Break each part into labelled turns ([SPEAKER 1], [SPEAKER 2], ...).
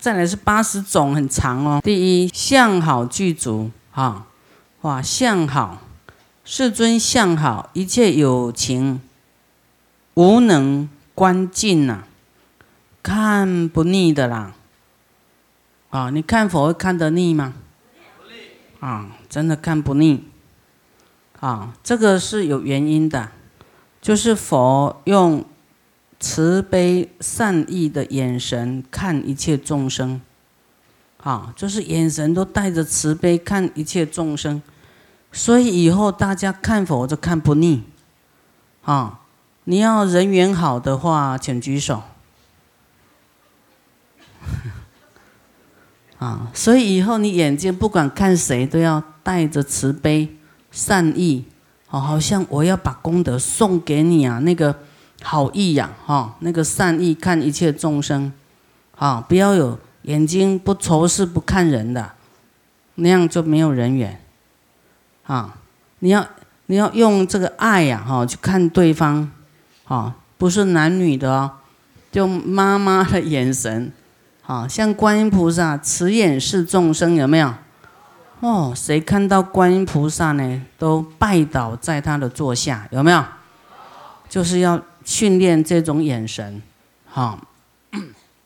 [SPEAKER 1] 再来是八十种，很长哦。第一，相好具足，哈，哇，相好，世尊相好，一切有情无能观尽呐，看不腻的啦。啊，你看佛会看得腻吗？啊，真的看不腻。啊，这个是有原因的，就是佛用。慈悲善意的眼神看一切众生，啊，就是眼神都带着慈悲看一切众生，所以以后大家看佛就看不腻，啊，你要人缘好的话，请举手，啊，所以以后你眼睛不管看谁都要带着慈悲善意，哦，好像我要把功德送给你啊，那个。好意呀，哈，那个善意看一切众生，啊，不要有眼睛不仇视不看人的，那样就没有人缘，啊，你要你要用这个爱呀，哈，去看对方，啊，不是男女的哦，就妈妈的眼神，啊，像观音菩萨慈眼视众生，有没有？哦，谁看到观音菩萨呢，都拜倒在他的座下，有没有？就是要。训练这种眼神，哈，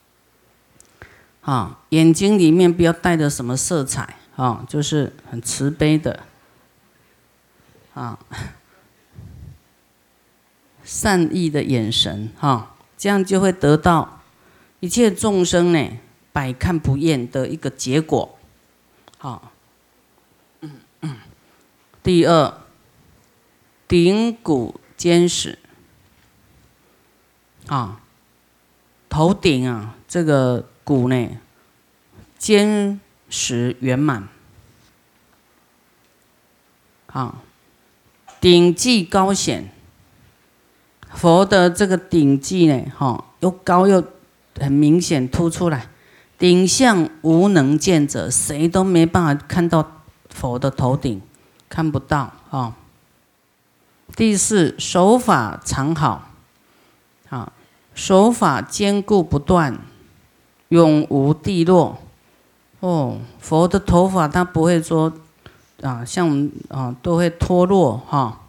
[SPEAKER 1] 啊，眼睛里面不要带着什么色彩，啊，就是很慈悲的，啊，善意的眼神，哈，这样就会得到一切众生呢百看不厌的一个结果，好，第二，顶骨坚实。啊，头顶啊，这个骨呢，坚实圆满。啊，顶髻高显，佛的这个顶髻呢，哈，又高又很明显凸出来，顶相无能见者，谁都没办法看到佛的头顶，看不到啊。第四，手法常好。手法坚固不断，永无地落。哦，佛的头发他不会说啊，像我们啊都会脱落哈，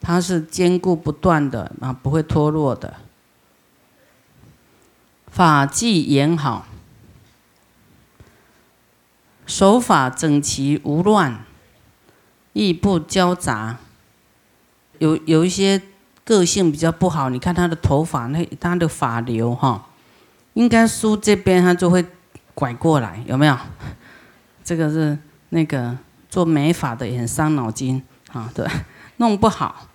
[SPEAKER 1] 它是坚固不断的啊，不会脱落的。法纪严好，手法整齐无乱，亦不交杂。有有一些。个性比较不好，你看他的头发，那他的发流哈，应该梳这边他就会拐过来，有没有？这个是那个做美发的也很伤脑筋啊，对，弄不好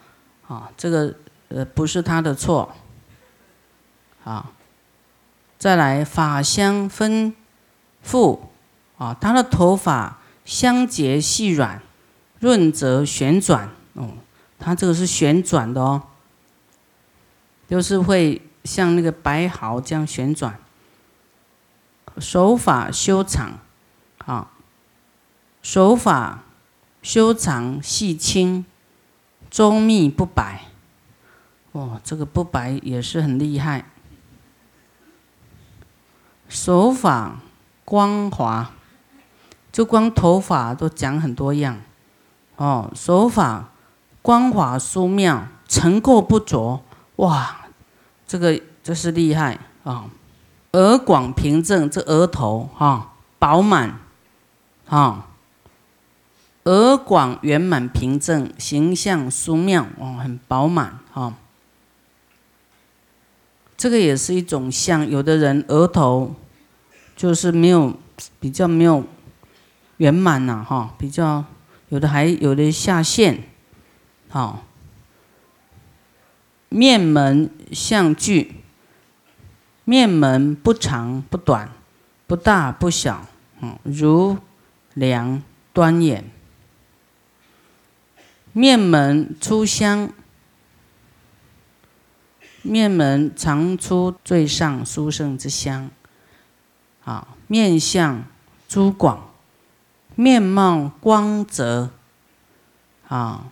[SPEAKER 1] 啊，这个呃不是他的错，啊，再来发香丰富啊，他的头发香洁细软，润泽旋转哦，他这个是旋转的哦。就是会像那个白毫这样旋转，手法修长，啊，手法修长细轻，周密不白，哦，这个不白也是很厉害。手法光滑，就光头发都讲很多样，哦，手法光滑疏妙，尘垢不着。哇，这个就是厉害啊！额广平正，这额头哈饱满，哈，额广圆满平正，形象殊妙哦，很饱满哈。这个也是一种像有的人额头就是没有比较没有圆满呐哈，比较有的还有的下陷，好。面门相距，面门不长不短，不大不小，嗯，如梁端眼。面门出香，面门常出最上殊胜之香。啊，面相诸广，面貌光泽，啊，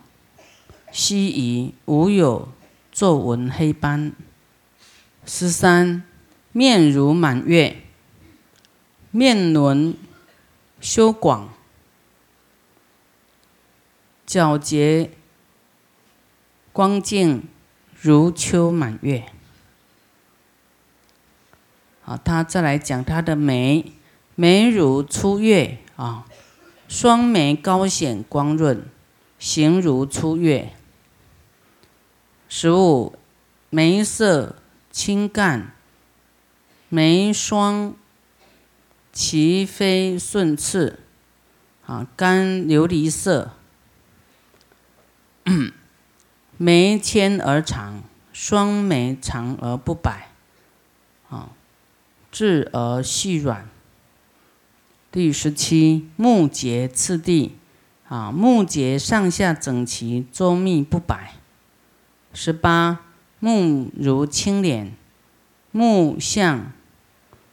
[SPEAKER 1] 稀仪无有。皱纹黑斑，十三面如满月，面轮修广，皎洁光净，如秋满月。啊，他再来讲他的眉，眉如初月。啊，双眉高显光润，形如初月。十五，眉色清干，眉双齐飞顺次，啊，干琉璃色，眉纤而长，双眉长而不摆，啊，质而细软。第十七，目结次第，啊，目结上下整齐，周密不摆。十八，目如青莲，目相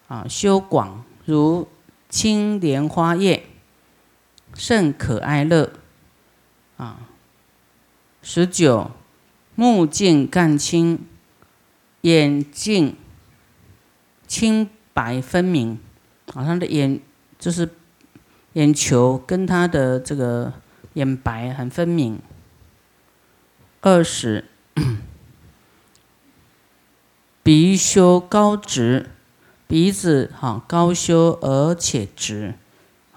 [SPEAKER 1] 啊修广如青莲花叶，甚可爱乐啊。十九，目镜干清，眼镜清白分明啊，他的眼就是眼球跟他的这个眼白很分明。二十。鼻修高直，鼻子哈高修而且直，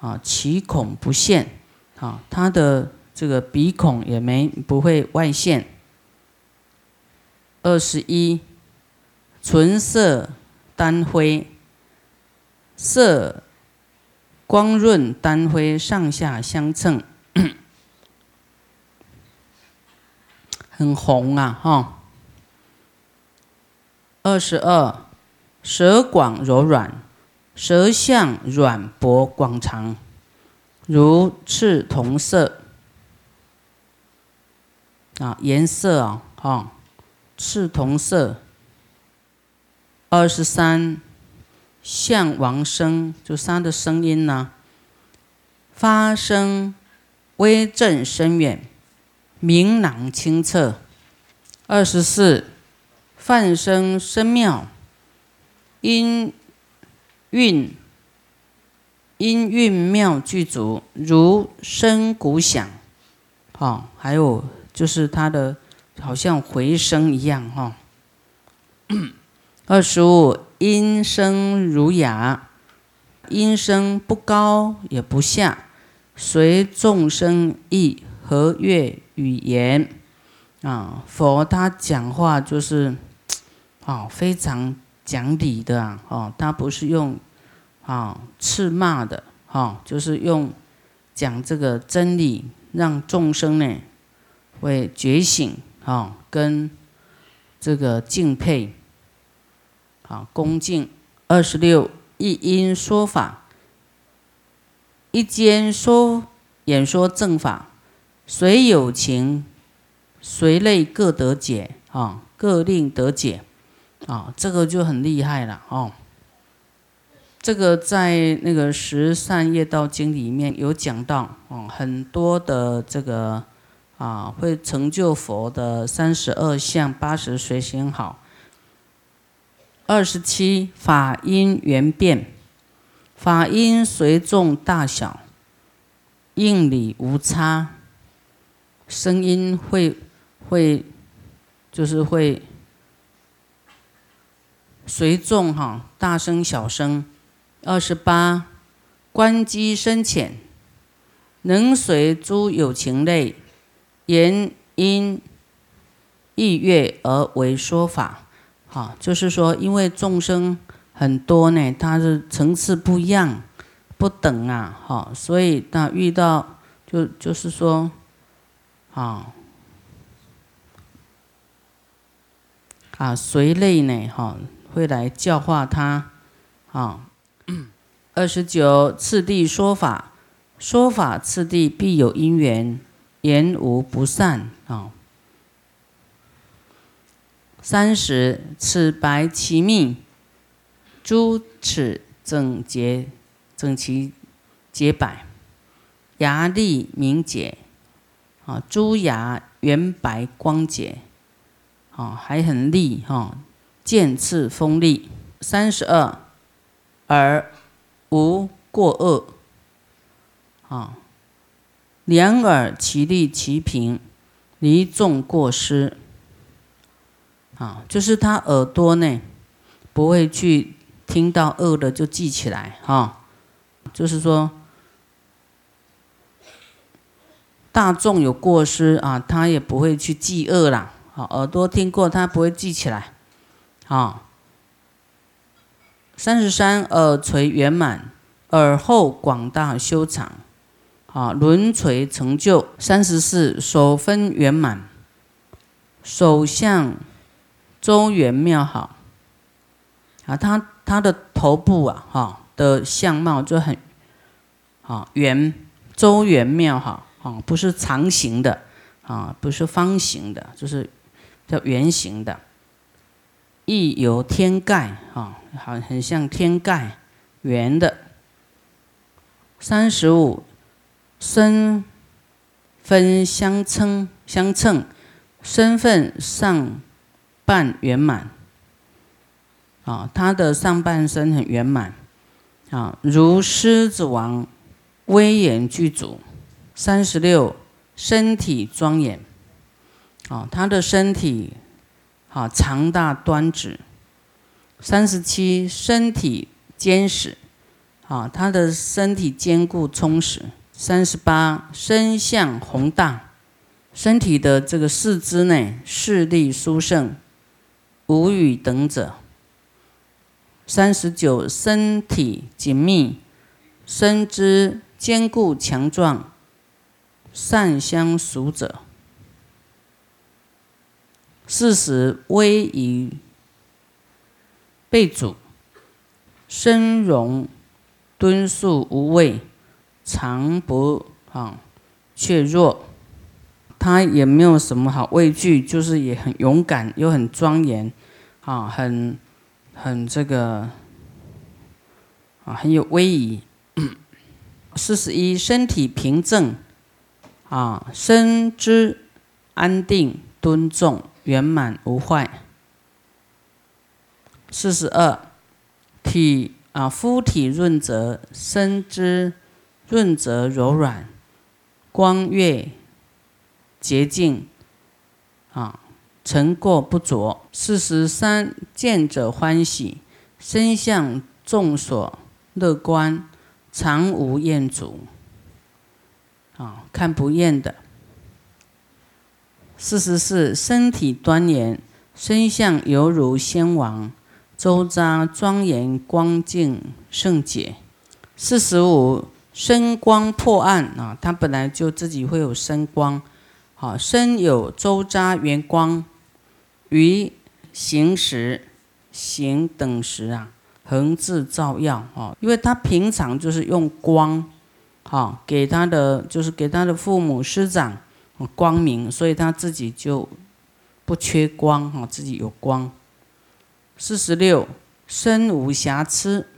[SPEAKER 1] 啊，其孔不现，啊，他的这个鼻孔也没不会外现。二十一，唇色丹灰，色光润丹灰，上下相称。很红啊，哈。二十二，舌广柔软，舌相软薄广长，如赤铜色。啊，颜色啊，哈，赤铜色。二十三，象王声，就是他的声音呢，发声微震深远。明朗清澈，二十四，泛声声妙，音韵音韵妙具足，如声鼓响，哈，还有就是它的好像回声一样，哈。二十五，音声儒雅，音声不高也不下，随众生意和悦。语言啊，佛他讲话就是，啊，非常讲理的啊，哦，他不是用啊斥骂的，哈，就是用讲这个真理，让众生呢会觉醒，啊，跟这个敬佩，啊，恭敬。二十六，一因说法，一间说演说正法。随有情，随类各得解啊，各令得解啊，这个就很厉害了哦。这个在那个《十善业道经》里面有讲到哦，很多的这个啊，会成就佛的三十二相八十随行好。二十七法因缘变，法因随众大小，应理无差。声音会会就是会随众哈，大声小声。二十八，观机深浅，能随诸有情类言因意悦而为说法。哈，就是说，因为众生很多呢，他的层次不一样，不等啊，哈，所以那遇到就就是说。啊，啊，随类呢？哈，会来教化他。啊，二十九次第说法，说法次第必有因缘，言无不善。啊，三十齿白其密，诸齿整洁整齐洁白，牙利明洁。啊，朱牙圆白光洁，啊，还很利哈，剑刺锋利。三十二，耳无过恶，啊，两耳其利其平，离众过失，啊，就是他耳朵呢不会去听到恶的就记起来，哈，就是说大众有过失啊，他也不会去记恶啦，啊，耳朵听过他不会记起来，啊。三十三耳垂圆满，耳后广大修长，啊，轮垂成就。三十四手分圆满，手相周圆妙好，啊，他他的头部啊，哈的相貌就很，啊圆周圆妙好，啊不是长形的，啊不是方形的，就是叫圆形的。亦有天盖，啊，好，很像天盖，圆的。三十五，身分相称，相称，身份上半圆满，啊，他的上半身很圆满，啊，如狮子王，威严具足。三十六，身体庄严，啊，他的身体。好，长大端直，三十七，身体坚实，啊，他的身体坚固充实。三十八，身相宏大，身体的这个四肢呢，视力殊胜，无与等者。三十九，身体紧密，身肢坚固强壮，善相属者。四十威仪被主，身容敦肃无畏，常不啊怯弱。他也没有什么好畏惧，就是也很勇敢，又很庄严，啊，很很这个啊很有威仪。四十一身体平正，啊身姿安定敦重。圆满无坏。四十二，体啊，肤体润泽，身姿润泽柔软，光悦洁净，啊，尘垢不着。四十三，见者欢喜，身相众所乐观，常无厌足，啊，看不厌的。四十四，身体端严，身相犹如仙王，周匝庄严光净圣洁。四十五，身光破暗啊，他本来就自己会有身光，好，身有周匝圆光，于行时、行等时啊，恒自照耀啊，因为他平常就是用光，哦，给他的就是给他的父母师长。光明，所以他自己就不缺光哈，自己有光。四十六，身无瑕疵，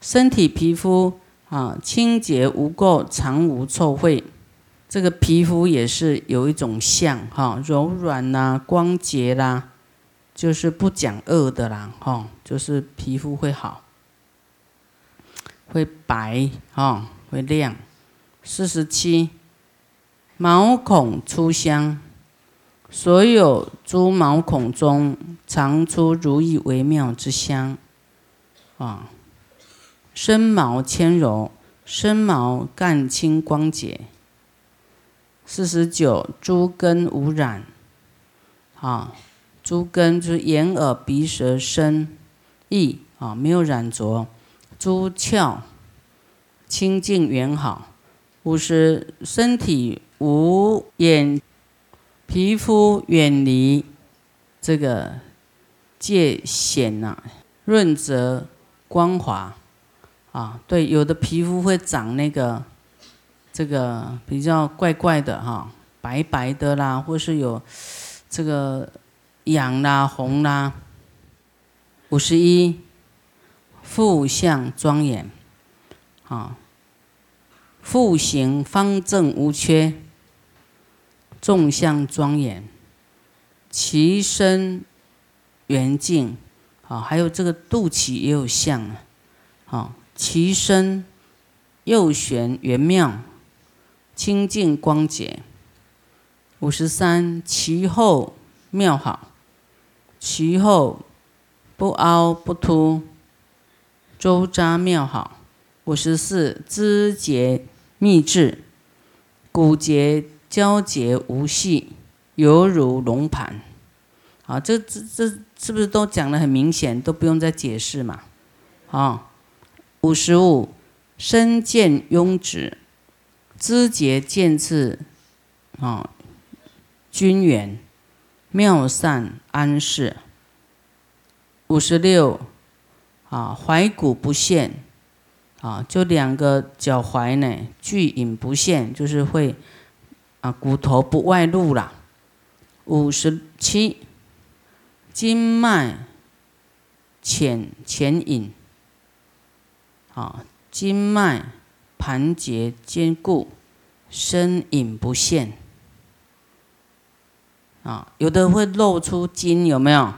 [SPEAKER 1] 身体皮肤啊清洁无垢，常无臭秽。这个皮肤也是有一种相哈，柔软啦，光洁啦，就是不讲恶的啦哈，就是皮肤会好，会白哈，会亮。四十七。毛孔出香，所有诸毛孔中常出如意微妙之香，啊，身毛纤柔，身毛干清光洁。四十九，诸根无染，啊，诸根就是眼耳鼻舌身。意。啊，没有染着。诸窍清净圆好。五十，身体。无眼皮肤远离这个界限呐，润泽光滑啊，对，有的皮肤会长那个这个比较怪怪的哈，白白的啦，或是有这个痒啦、红啦。五十一，腹相庄严啊，腹形方正无缺。众相庄严，其身圆净，好，还有这个肚脐也有相啊，好，其身右旋圆妙，清净光洁。五十三，其后妙好，其后不凹不凸，周匝妙好。五十四，肢节密致，骨节交结无隙，犹如龙盘。好，这这这是不是都讲得很明显，都不用再解释嘛？啊，五十五，身见拥直，肢节渐次，啊。均圆妙善安适。五十六啊，怀骨不陷啊，就两个脚踝呢，巨隐不陷，就是会啊，骨头不外露啦。五十七，经脉浅浅隐啊，经脉盘结坚固，深隐不陷。啊，有的会露出筋，有没有？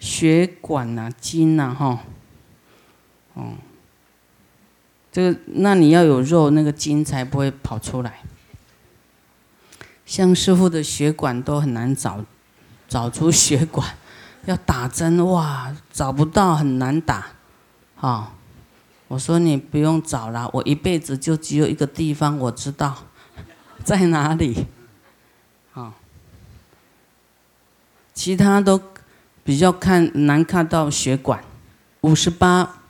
[SPEAKER 1] 血管啊，筋啊，哈，哦，这个那你要有肉，那个筋才不会跑出来。像师傅的血管都很难找，找出血管，要打针哇，找不到，很难打。啊，我说你不用找了，我一辈子就只有一个地方我知道，在哪里。其他都比较看难看到血管。五十八，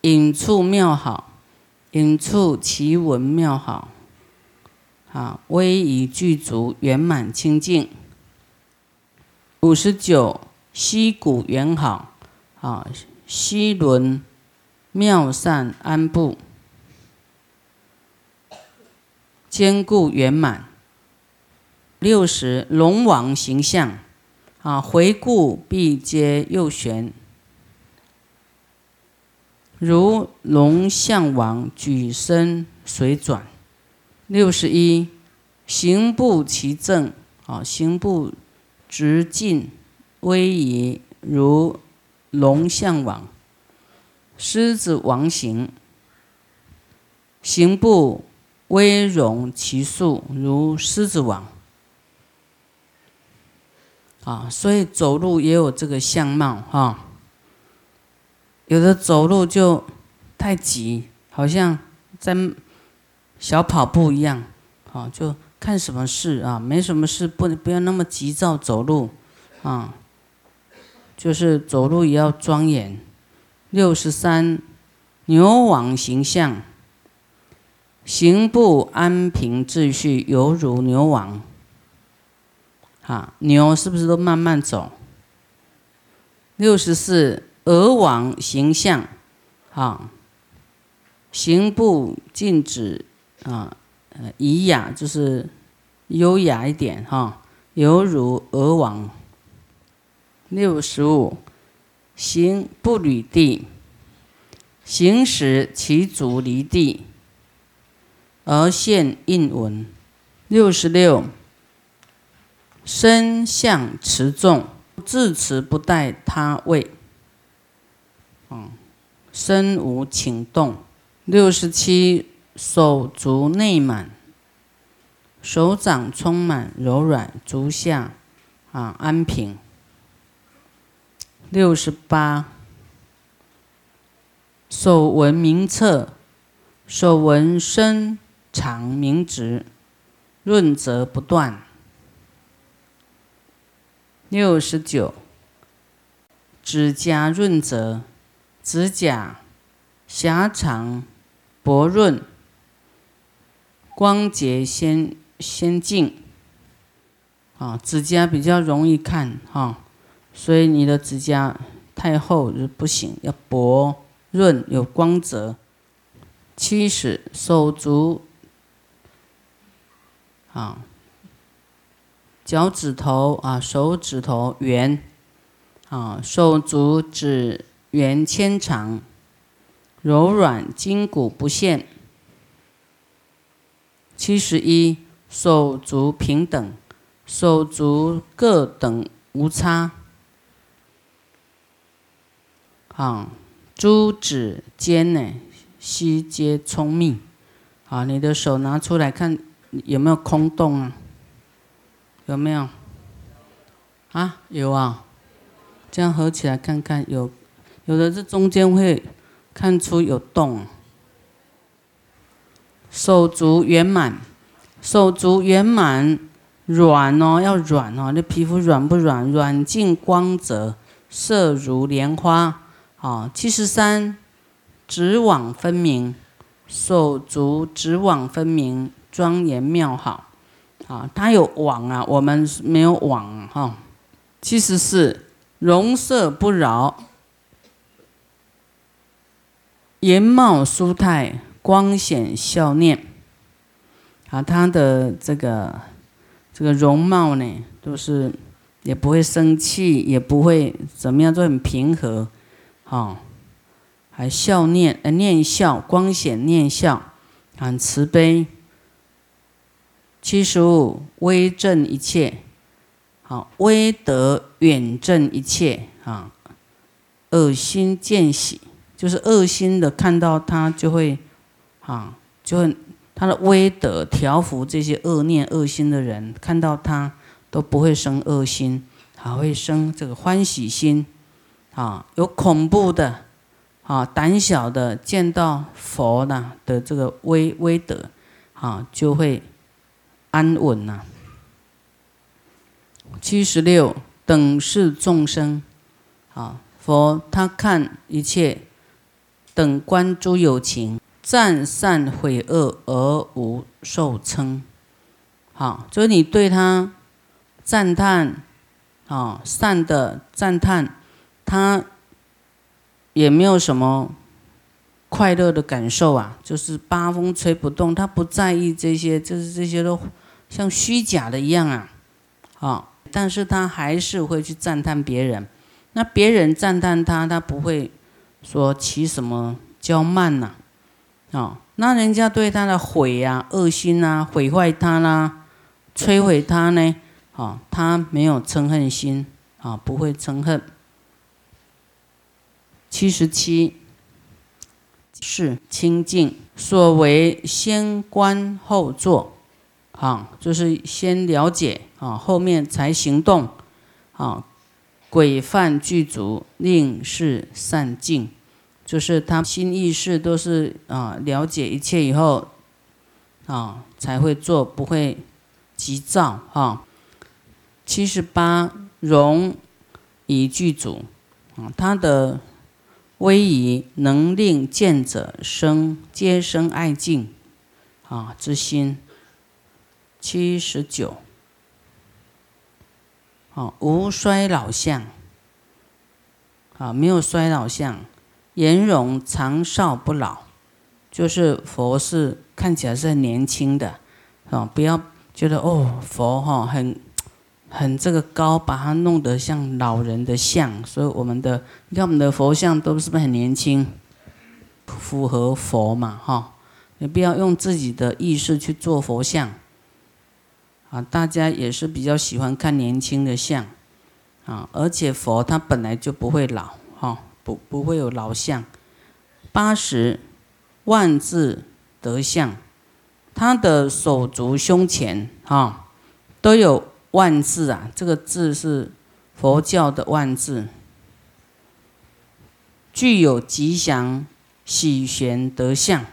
[SPEAKER 1] 引处妙好，引处奇文妙好，啊，威仪具足，圆满清净。五十九，膝骨圆好，啊，膝轮妙善安布，坚固圆满。六十，龙王形象。啊，回顾必皆右旋，如龙象王举身随转。六十一，行步其正，啊，行步直进威仪，如龙象王。狮子王行，行步威容其速，如狮子王。啊，所以走路也有这个相貌哈。有的走路就太急，好像在小跑步一样，啊，就看什么事啊，没什么事，不不要那么急躁走路，啊，就是走路也要庄严。六十三，牛王形象，行步安平秩序，犹如牛王。哈，牛是不是都慢慢走？六十四，鹅王形象，哈，行步静止，啊，呃，仪雅就是优雅一点，哈，犹如鹅王。六十五，行不履地，行时其足离地，而现印纹。六十六。身相持重，自持不待他位。身无请动。六十七，手足内满，手掌充满柔软，足下啊安平。六十八，手纹明澈，手纹深长明直，润泽不断。六十九，指甲润泽，指甲狭长薄润，光洁鲜鲜净。啊，指甲比较容易看哈，所以你的指甲太厚就不行，要薄润有光泽。七十，手足啊。脚趾头啊，手指头圆，啊，手足指圆纤长，柔软筋骨不陷。七十一，手足平等，手足各等无差。啊，诸指尖呢，悉皆聪明。啊，你的手拿出来看有没有空洞啊？有没有？啊，有啊。这样合起来看看，有有的这中间会看出有洞。手足圆满，手足圆满，软哦，要软哦，那皮肤软不软？软净光泽，色如莲花。好，七十三，指网分明，手足指网分明，庄严妙好。啊，它有网啊，我们没有网哈。七十四，容色不扰，颜貌舒泰。光显笑念，啊，他的这个这个容貌呢，都是也不会生气，也不会怎么样，都很平和，啊，还笑念，呃，念笑，光显念笑，很慈悲。七十五，威震一切，好，威德远震一切，啊，恶心见喜，就是恶心的看到他就会。啊，就会他的威德调伏这些恶念恶心的人，看到他都不会生恶心，还会生这个欢喜心。啊，有恐怖的，啊，胆小的见到佛呢的这个威威德，啊，就会安稳呐。七十六等视众生，啊，佛他看一切等观诸有情。赞善毁恶而无受称，好，就是你对他赞叹，啊，善的赞叹，他也没有什么快乐的感受啊，就是八风吹不动，他不在意这些，就是这些都像虚假的一样啊，啊，但是他还是会去赞叹别人，那别人赞叹他，他不会说起什么骄慢呐。哦，那人家对他的毁呀、恶心呐、毁坏他啦、摧毁他呢？哦，他没有嗔恨心，啊，不会嗔恨。七十七是清净，所为先观后做，啊，就是先了解啊，后面才行动，啊，规范具足，令事善尽。就是他心意识都是啊，了解一切以后啊，才会做，不会急躁哈。七十八容以具足啊，他的威仪能令见者生皆生爱敬啊之心。七十九啊，无衰老相啊，没有衰老相。颜容长少不老，就是佛是看起来是很年轻的，啊，不要觉得哦佛哈很很这个高，把它弄得像老人的像。所以我们的你看我们的佛像都是不是很年轻，符合佛嘛哈？你不要用自己的意识去做佛像，啊，大家也是比较喜欢看年轻的像，啊，而且佛他本来就不会老哈。不不会有老相，八十万字德相，他的手足胸前啊都有万字啊，这个字是佛教的万字，具有吉祥喜玄德相。